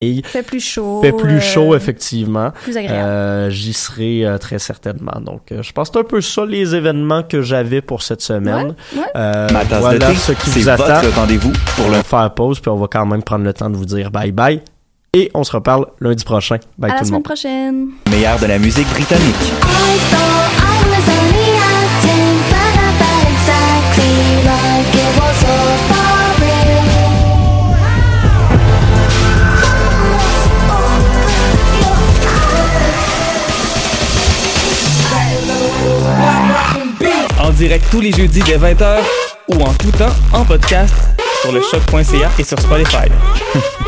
Fait plus chaud. Fait plus chaud, euh, effectivement. Plus agréable. Euh, J'y serai euh, très certainement. Donc, euh, je pense que c'est un peu ça les événements que j'avais pour cette semaine. Ouais, ouais. Euh, Ma tasse voilà de thé, ce qui vous attend. rendez-vous pour On le va faire pause, puis on va quand même prendre le temps de vous dire bye bye. Et on se reparle lundi prochain. Bye à la tout le semaine monde. prochaine. meilleur de la musique britannique. I direct tous les jeudis dès 20h ou en tout temps en podcast sur le choc.ca et sur Spotify.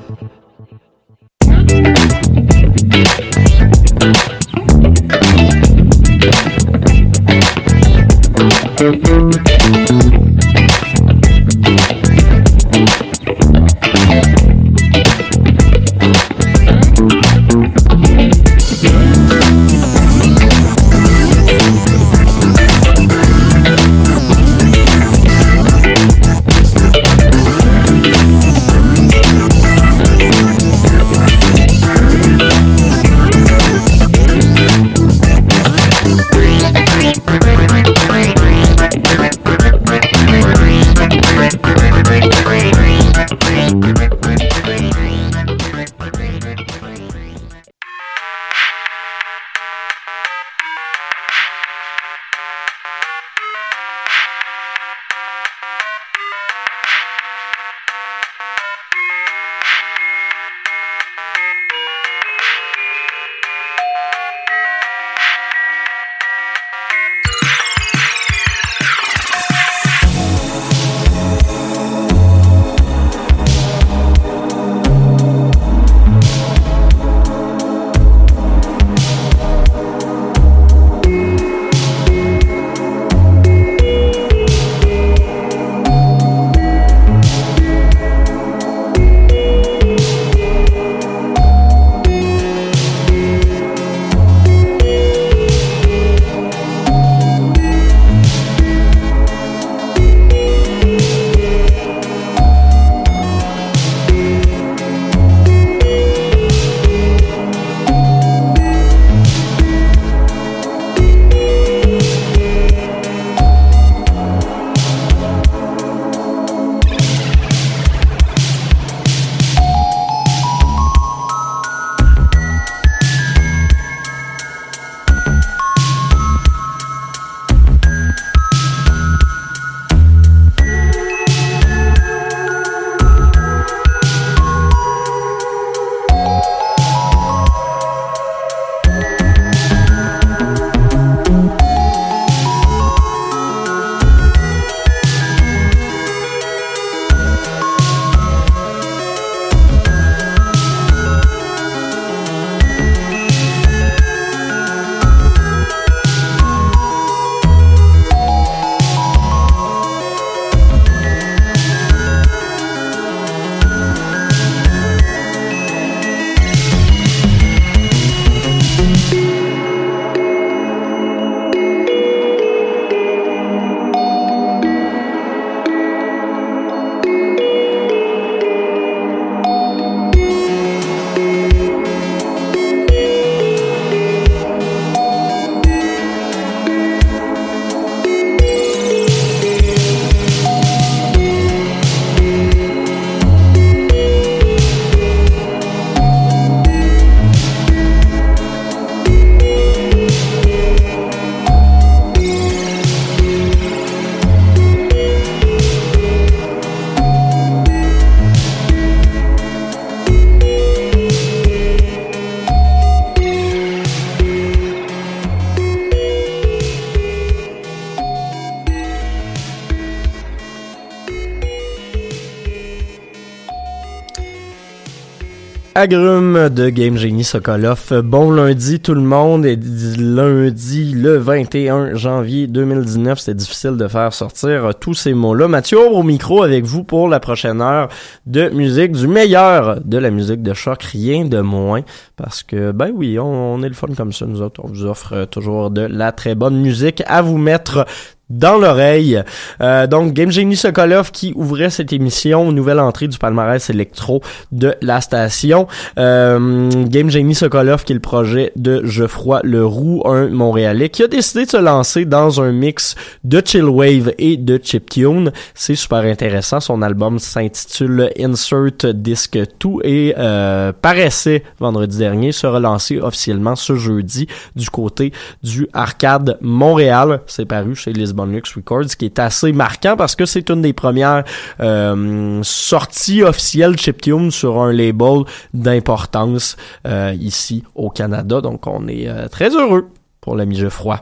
Agrumes de Game Genie Sokolov. Bon lundi tout le monde et lundi le 21 janvier 2019. C'était difficile de faire sortir tous ces mots-là. Mathieu au micro avec vous pour la prochaine heure de musique, du meilleur de la musique de choc, rien de moins. Parce que, ben oui, on, on est le fun comme ça, nous autres. On vous offre toujours de la très bonne musique à vous mettre dans l'oreille. Euh, donc, Game Genie Sokolov qui ouvrait cette émission, nouvelle entrée du palmarès électro de la station. Euh, Game Genie Sokolov qui est le projet de Geoffroy Leroux, un Montréalais, qui a décidé de se lancer dans un mix de chillwave et de chiptune. C'est super intéressant. Son album s'intitule Insert Disc 2 et euh, paraissait vendredi dernier, se relancer officiellement ce jeudi du côté du Arcade Montréal. C'est paru chez Lisbon Lux Records, qui est assez marquant parce que c'est une des premières euh, sorties officielles chiptune sur un label d'importance euh, ici au Canada. Donc on est euh, très heureux pour l'ami Geoffroy.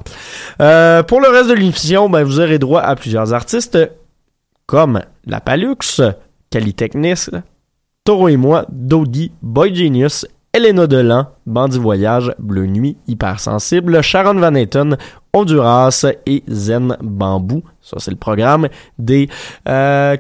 Euh, pour le reste de l'émission, ben, vous aurez droit à plusieurs artistes comme La Palux, Calitechnis, Toro et moi, Dodi, Boy Genius, Elena Delan, Bandit Voyage, Bleu Nuit, Hypersensible, Sharon Van Etten, Honduras et Zen Bambou. Ça, c'est le programme des, euh,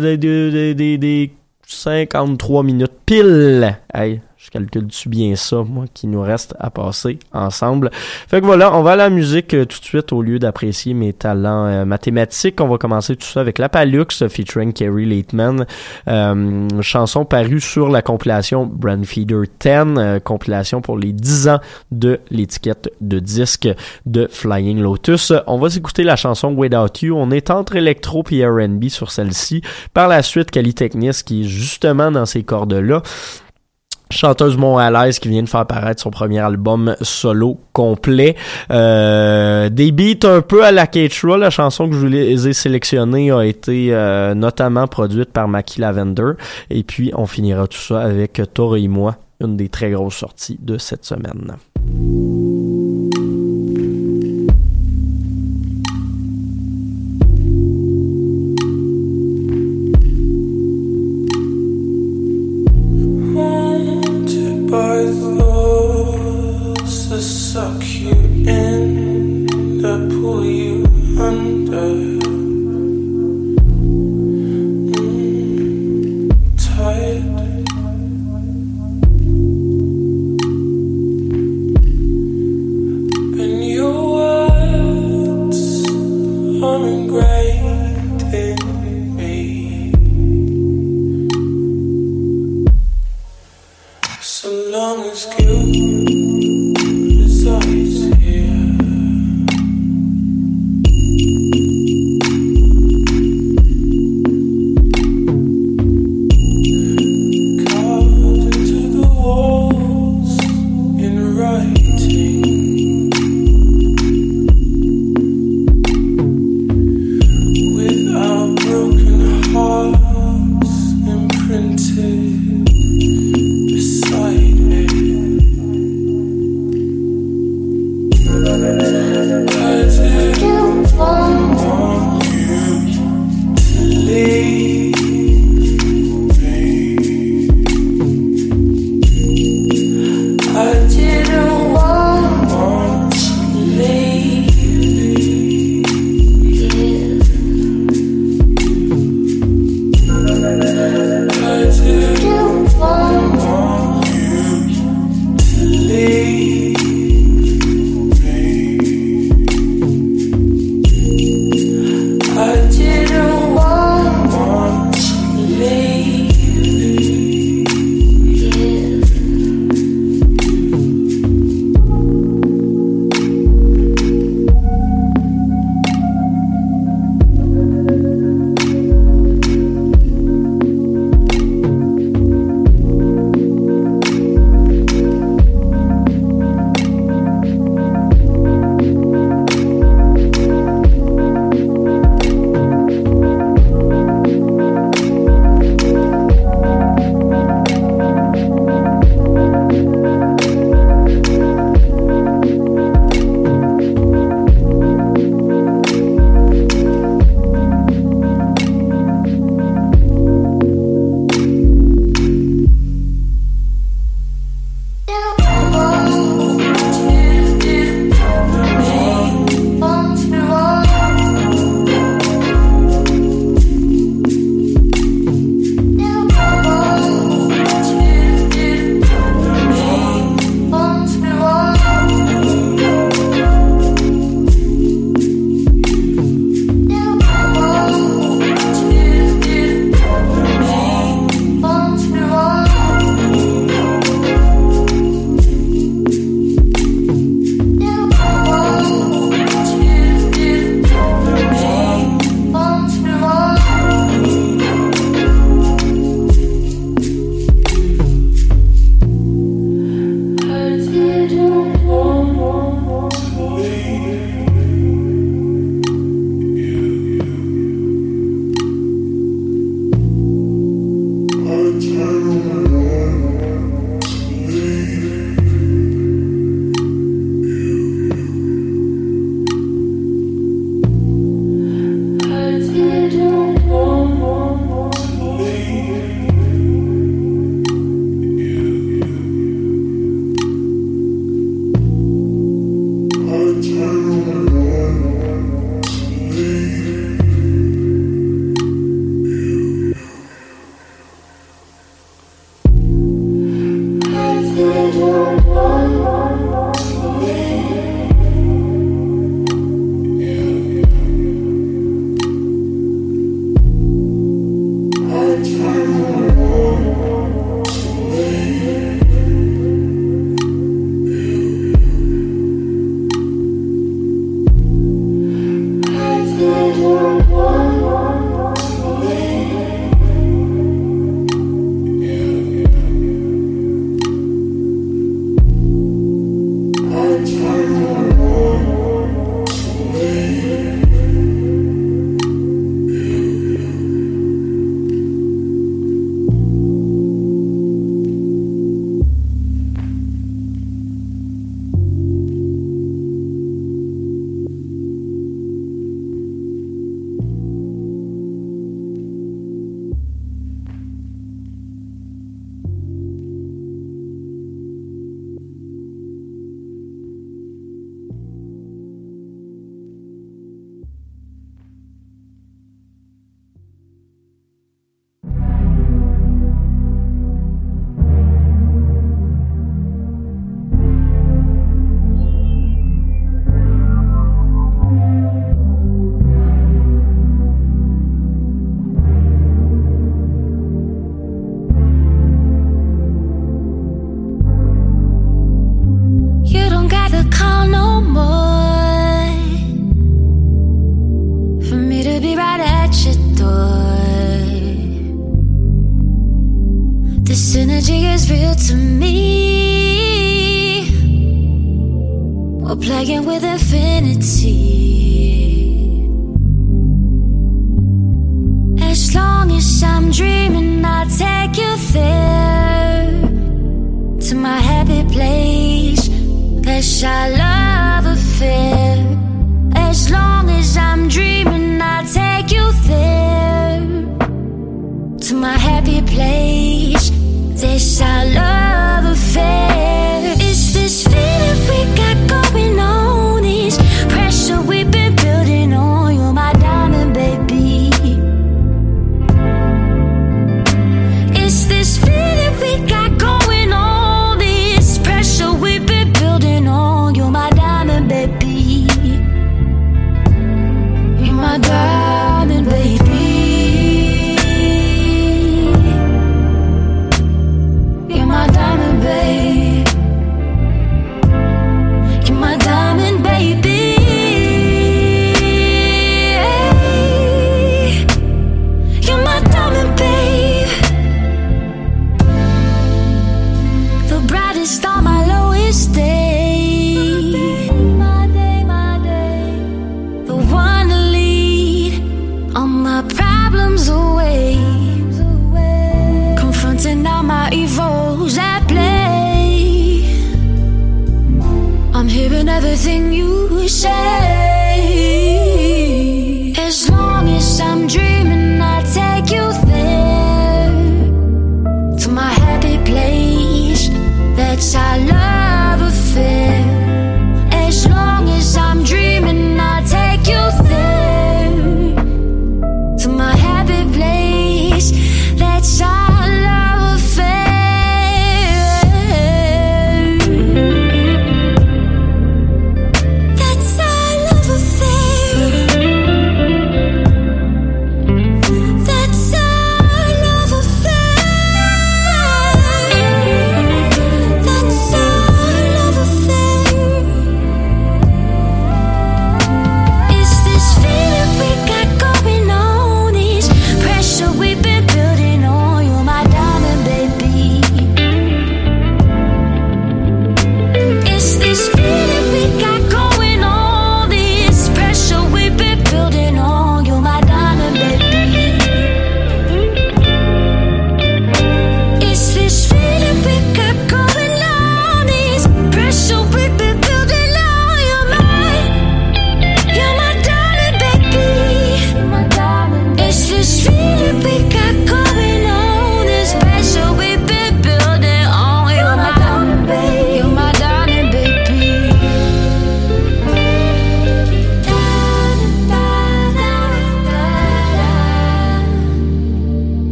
des, des, des 53 minutes pile. Hey, je calcule-tu bien ça, moi, qui nous reste à passer ensemble? Fait que voilà, on va à la musique euh, tout de suite au lieu d'apprécier mes talents euh, mathématiques. On va commencer tout ça avec La Palux featuring Kerry Lateman. Euh, chanson parue sur la compilation Brandfeeder 10, euh, compilation pour les 10 ans de l'étiquette de disque de Flying Lotus. On va s'écouter la chanson Without You. On est entre électro et R&B sur celle-ci. Par la suite, Cali Technis qui est justement dans ces cordes-là chanteuse montréalaise qui vient de faire paraître son premier album solo complet. Euh, des beats un peu à la Keitra, la chanson que je vous ai sélectionnée a été euh, notamment produite par Maki Lavender. Et puis on finira tout ça avec Toro et moi, une des très grosses sorties de cette semaine.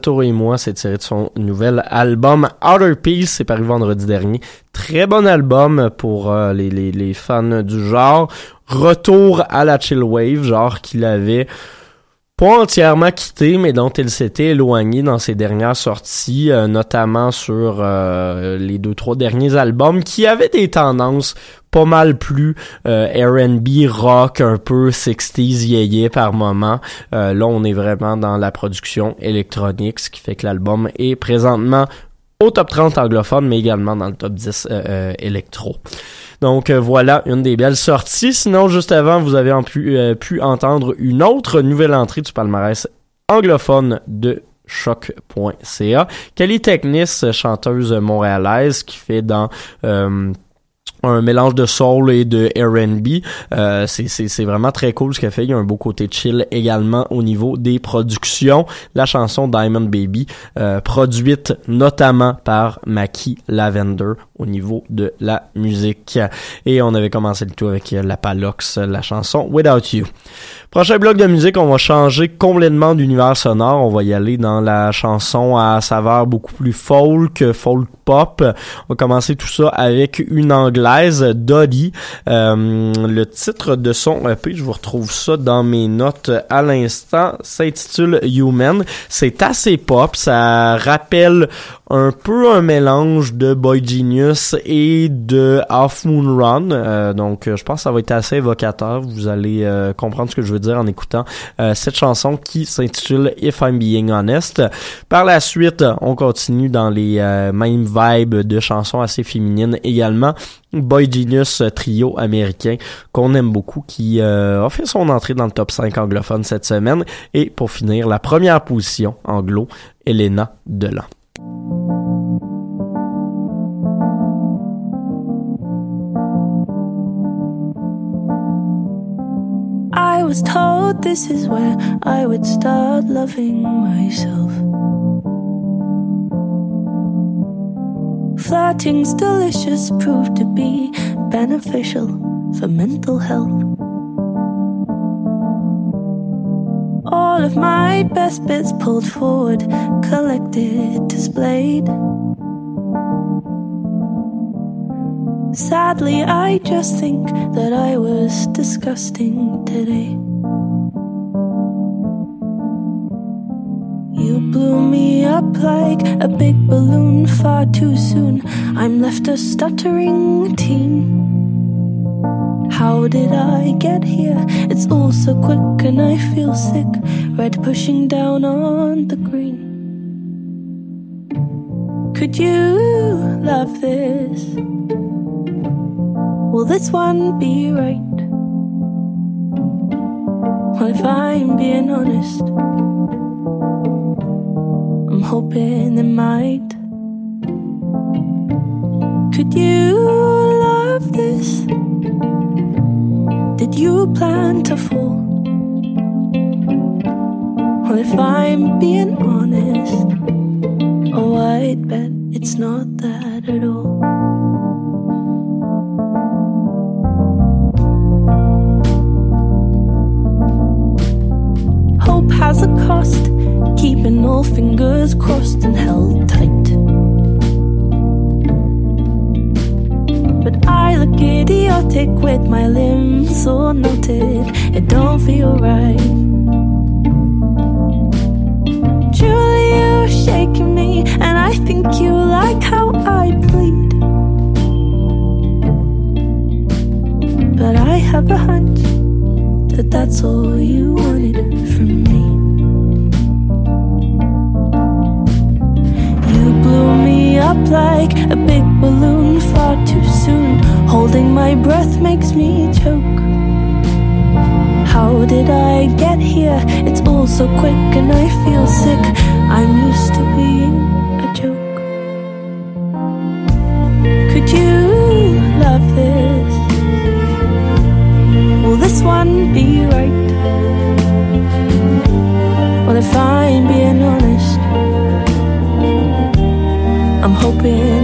Toro et moi, c'est tiré de son nouvel album Outer Peace, c'est paru vendredi dernier. Très bon album pour euh, les fans du genre. Retour à la chill wave, genre qu'il avait pas entièrement quitté, mais dont il s'était éloigné dans ses dernières sorties, euh, notamment sur euh, les deux trois derniers albums, qui avaient des tendances pas mal plus euh, R&B, rock, un peu 60s, yéyé par moment. Euh, là, on est vraiment dans la production électronique, ce qui fait que l'album est présentement au top 30 anglophone, mais également dans le top 10 euh, euh, électro. Donc euh, voilà une des belles sorties. Sinon, juste avant, vous avez pu, euh, pu entendre une autre nouvelle entrée du palmarès anglophone de choc.ca. Kelly Technis, chanteuse montréalaise qui fait dans euh, un mélange de soul et de R&B. Euh, c'est, vraiment très cool ce qu'elle fait. Il y a un beau côté chill également au niveau des productions. La chanson Diamond Baby, euh, produite notamment par Maki Lavender au niveau de la musique. Et on avait commencé le tout avec la Palox, la chanson Without You. Prochain bloc de musique, on va changer complètement d'univers sonore. On va y aller dans la chanson à saveur beaucoup plus folk, folk On va commencer tout ça avec une anglaise, Dolly. Euh, le titre de son EP, je vous retrouve ça dans mes notes à l'instant, s'intitule Human. C'est assez pop, ça rappelle un peu un mélange de Boy Genius et de Half Moon Run. Euh, donc, je pense que ça va être assez évocateur. Vous allez euh, comprendre ce que je veux dire en écoutant euh, cette chanson qui s'intitule If I'm Being Honest. Par la suite, on continue dans les euh, mêmes vibes de chansons assez féminines également. Boy Genius trio américain qu'on aime beaucoup qui euh, a fait son entrée dans le top 5 anglophone cette semaine et pour finir la première position anglo Elena Delan. I was told this is where I would start loving myself. Flirting's delicious proved to be beneficial for mental health. All of my best bits pulled forward, collected, displayed. Sadly, I just think that I was disgusting today. You blew me up like a big balloon far too soon. I'm left a stuttering teen. How did I get here? It's all so quick and I feel sick. Red pushing down on the green. Could you love this? Will this one be right? Well, if I'm being honest, I'm hoping it might. Could you love this? Did you plan to fall? Well, if I'm being honest, oh, I'd bet it's not that at all. Hope has a cost, keeping all fingers crossed and held tight. But I look idiotic with my limbs all knotted. It don't feel right. Truly, you're shaking me, and I think you like how I bleed. But I have a hunch that that's all you wanted from me. Up like a big balloon far too soon. Holding my breath makes me choke. How did I get here? It's all so quick and I feel sick. I'm used to being a joke. Could you love this? Will this one be right? Well, if I'm being honest, I'm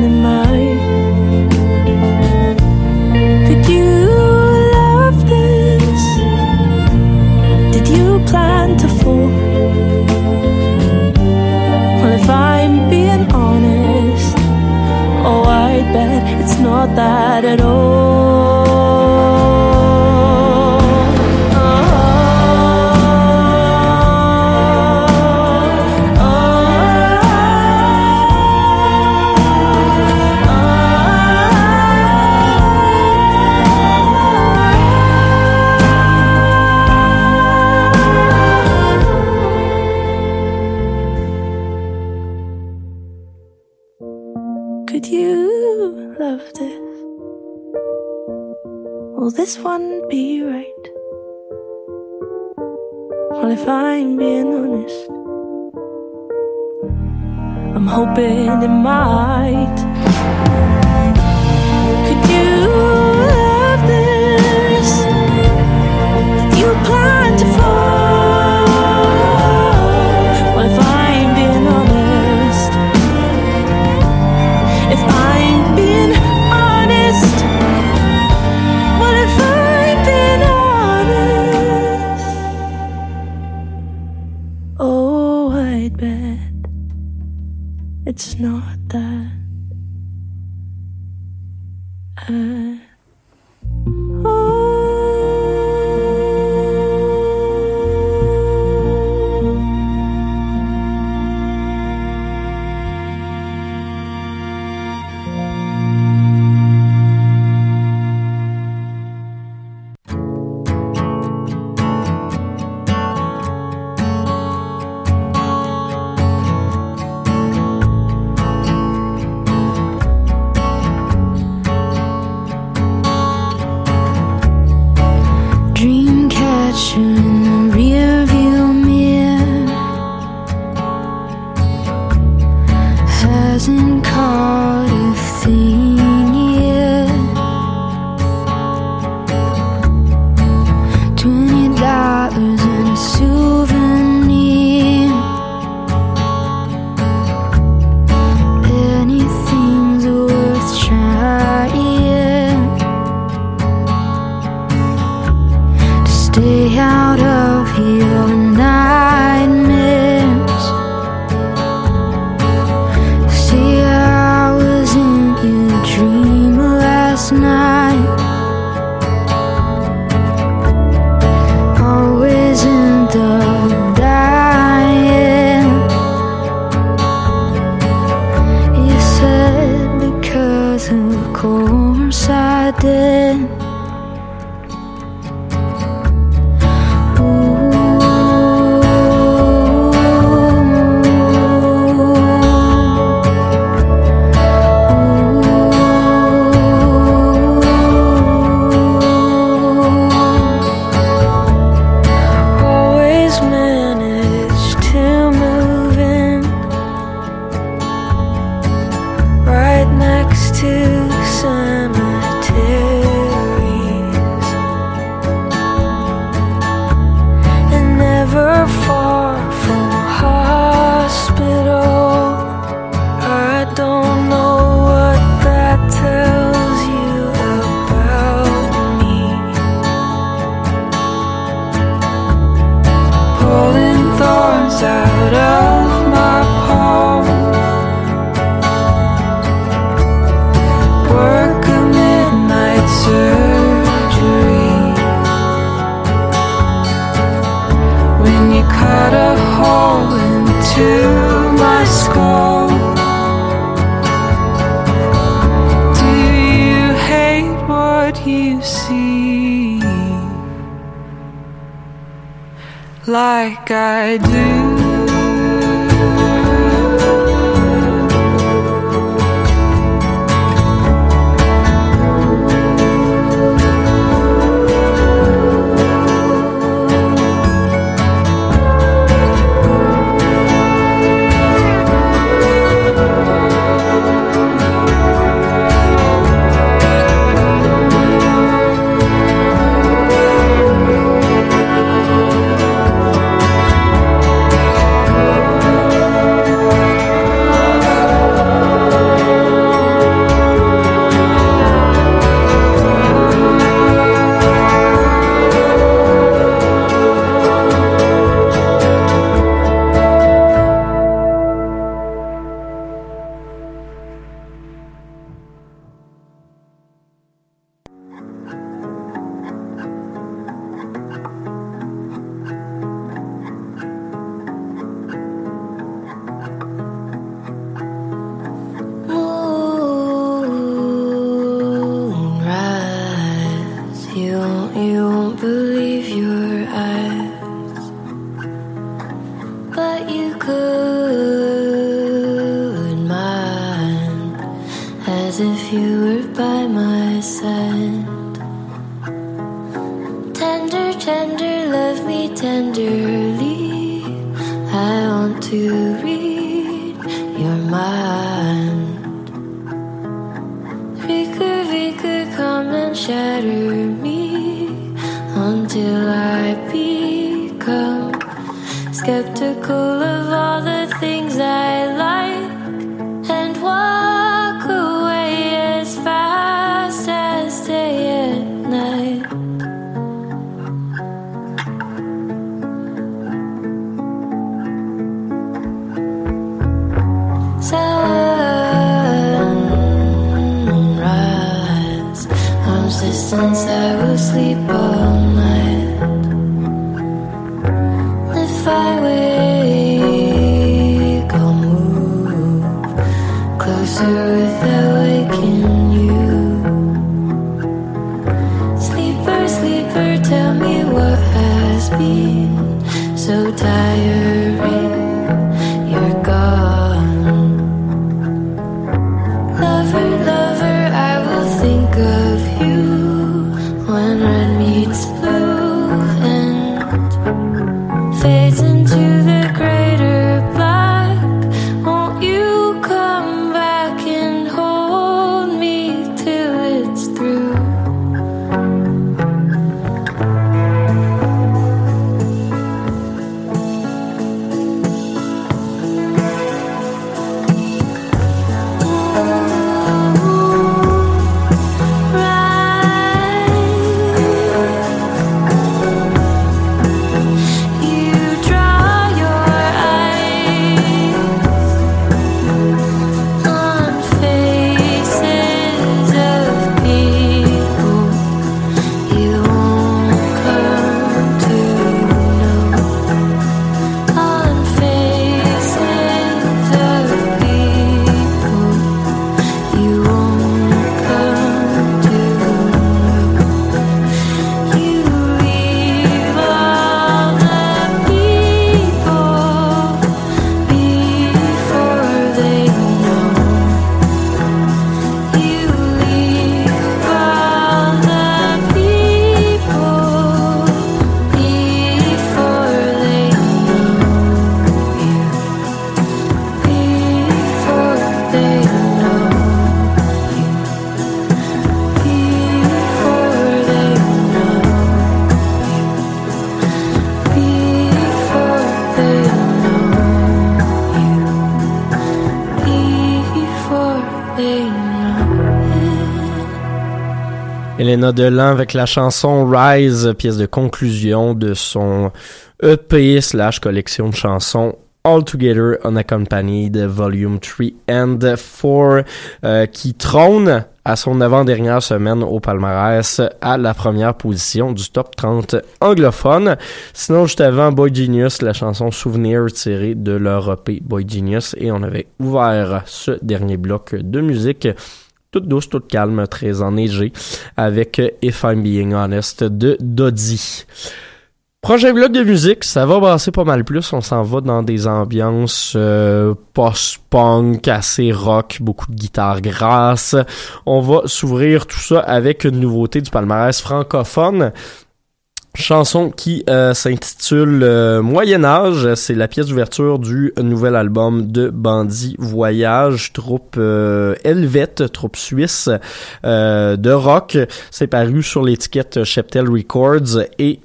you could mind as if you were by my side. Elena Delan avec la chanson Rise, pièce de conclusion de son EP slash collection de chansons All Together Unaccompanied Volume 3 and 4 euh, qui trône à son avant-dernière semaine au palmarès à la première position du top 30 anglophone. Sinon, juste avant Boy Genius, la chanson Souvenir tirée de leur EP Boy Genius et on avait ouvert ce dernier bloc de musique toute douce, toute calme, très enneigée, avec euh, If I'm Being Honest de Doddy. Prochain bloc de musique, ça va brasser pas mal plus. On s'en va dans des ambiances euh, post-punk, assez rock, beaucoup de guitare grasse. On va s'ouvrir tout ça avec une nouveauté du palmarès francophone. Chanson qui euh, s'intitule euh, Moyen Âge, c'est la pièce d'ouverture du nouvel album de Bandit Voyage, troupe euh, troupe suisse euh, de rock. C'est paru sur l'étiquette Cheptel Records et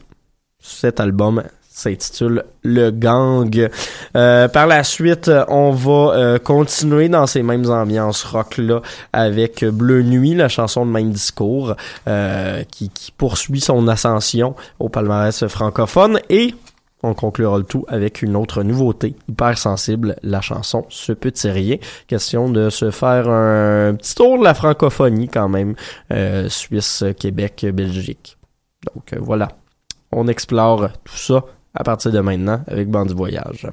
cet album s'intitule Le Gang. Euh, par la suite, on va euh, continuer dans ces mêmes ambiances rock-là avec Bleu Nuit, la chanson de même discours, euh, qui, qui poursuit son ascension au palmarès francophone et on conclura le tout avec une autre nouveauté, hyper sensible, la chanson Ce Petit Rien. Question de se faire un petit tour de la francophonie quand même, euh, Suisse, Québec, Belgique. Donc euh, voilà, on explore tout ça à partir de maintenant avec Bandit Voyage.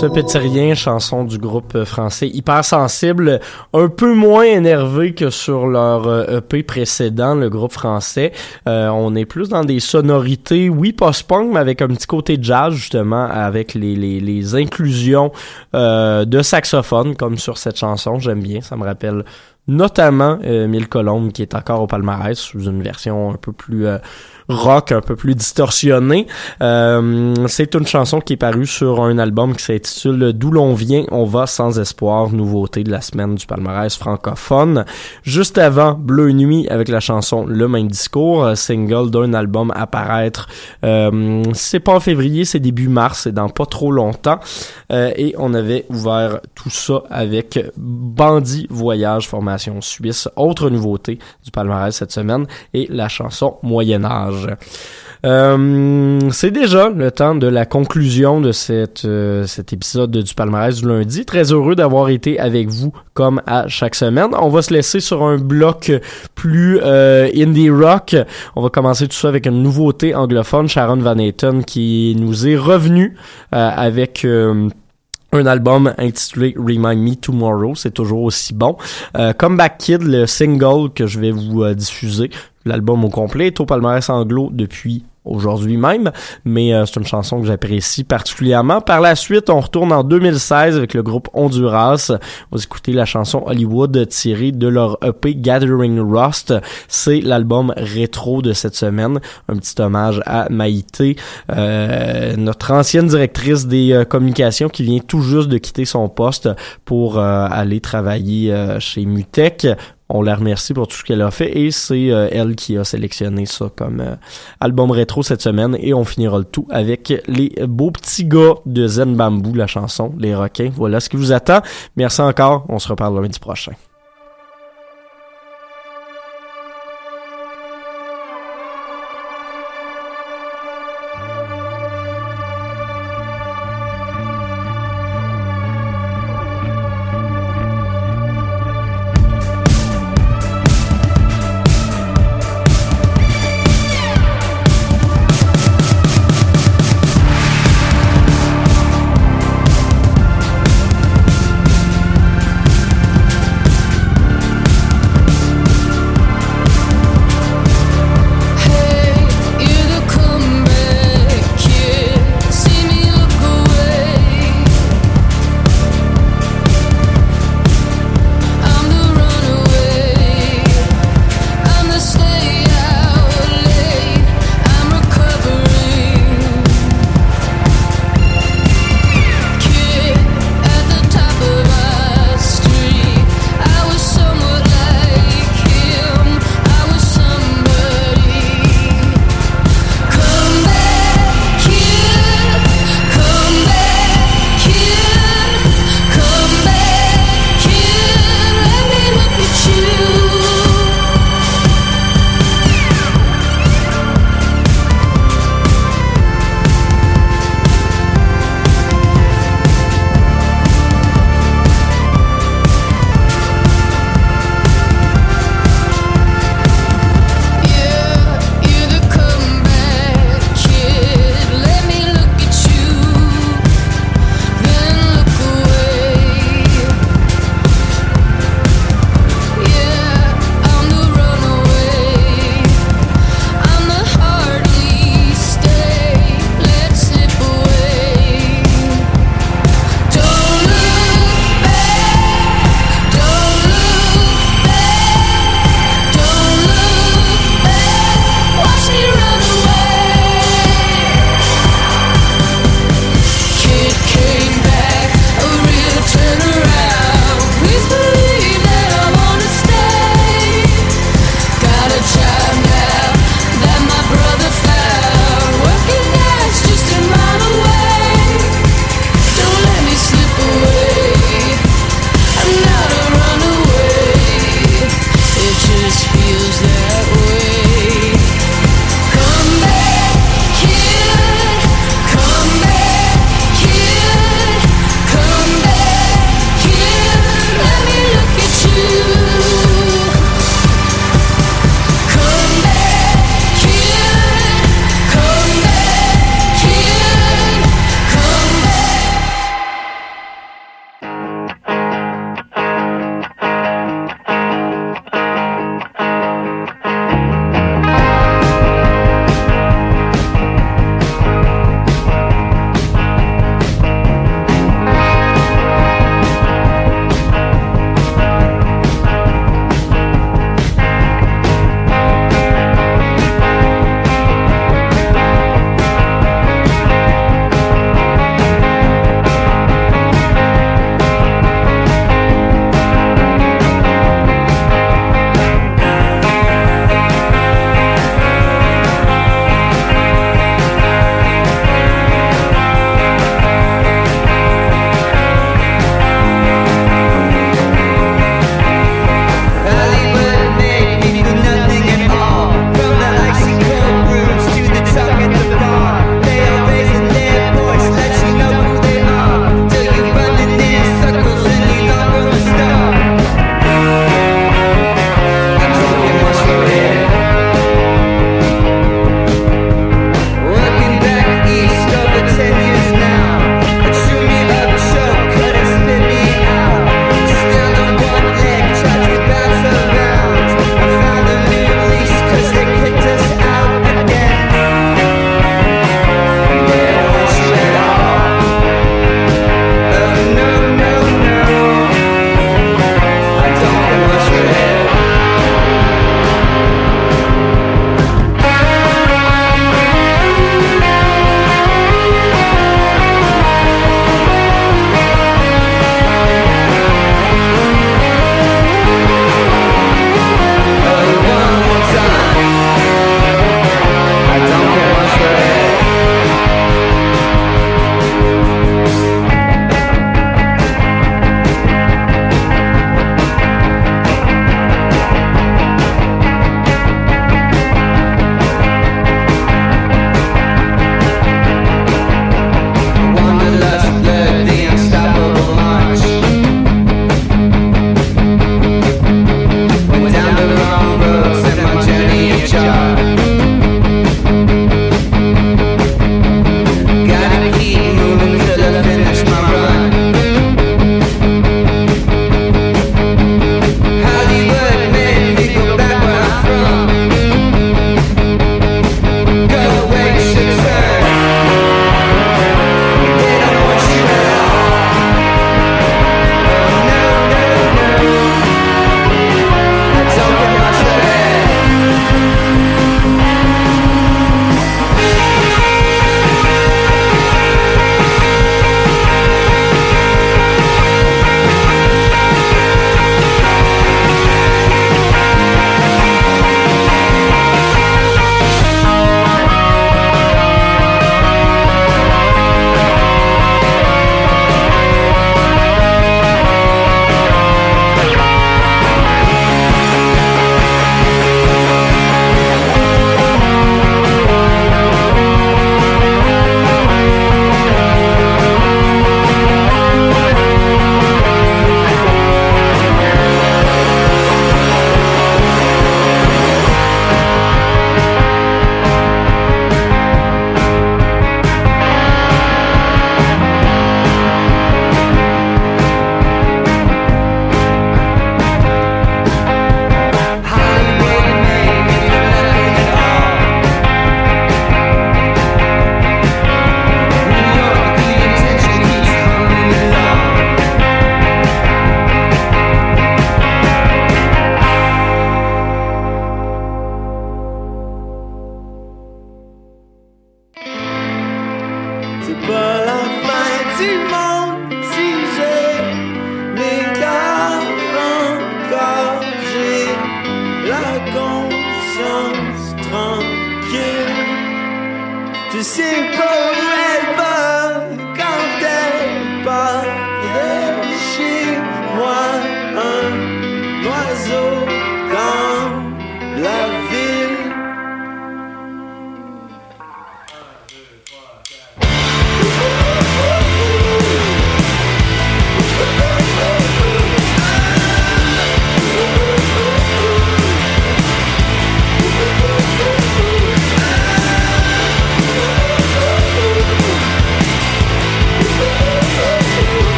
Ce petit rien, chanson du groupe français hyper sensible, un peu moins énervé que sur leur euh, EP précédent, le groupe français. Euh, on est plus dans des sonorités, oui, post-punk, mais avec un petit côté jazz, justement, avec les, les, les inclusions euh, de saxophone, comme sur cette chanson. J'aime bien, ça me rappelle notamment euh, Mille Colombes, qui est encore au palmarès, sous une version un peu plus... euh, rock un peu plus distorsionné. Euh, c'est une chanson qui est parue sur un album qui s'intitule D'où l'on vient, on va sans espoir, nouveauté de la semaine du palmarès francophone. Juste avant, Bleu Nuit avec la chanson Le même discours, euh, single d'un album à paraître. Euh, c'est pas en février, c'est début mars, c'est dans pas trop longtemps. Euh, et on avait ouvert tout ça avec Bandit Voyage, formation suisse, autre nouveauté du palmarès cette semaine, et la chanson Moyen Âge. Euh, c'est déjà le temps de la conclusion de euh, cet épisode du palmarès du lundi. Très heureux d'avoir été avec vous comme à chaque semaine. On va se laisser sur un bloc plus euh, indie rock. On va commencer tout ça avec une nouveauté anglophone, Sharon Van Etten, qui nous est revenu euh, avec... un album intitulé Remind Me Tomorrow, c'est toujours aussi bon. Euh, Comeback Kid, le single que je vais vous diffuser, l'album au complet est au palmarès anglo depuis aujourd'hui même, mais euh, c'est une chanson que j'apprécie particulièrement. Par la suite, on retourne en 2016 avec le groupe Honduras. On va écouter la chanson Hollywood tirée de leur EP Gathering Rust. C'est l'album rétro de cette semaine. Un petit hommage à Maïté, euh, notre ancienne directrice des euh, communications qui vient tout juste de quitter son poste pour euh, aller travailler euh, chez Mutech. On la remercie pour tout ce qu'elle a fait et c'est euh, elle qui a sélectionné ça comme euh, album rétro cette semaine et on finira le tout avec les beaux petits gars de Zen Bamboo, la chanson Les requins. Voilà ce qui vous attend. Merci encore. On se reparle lundi prochain.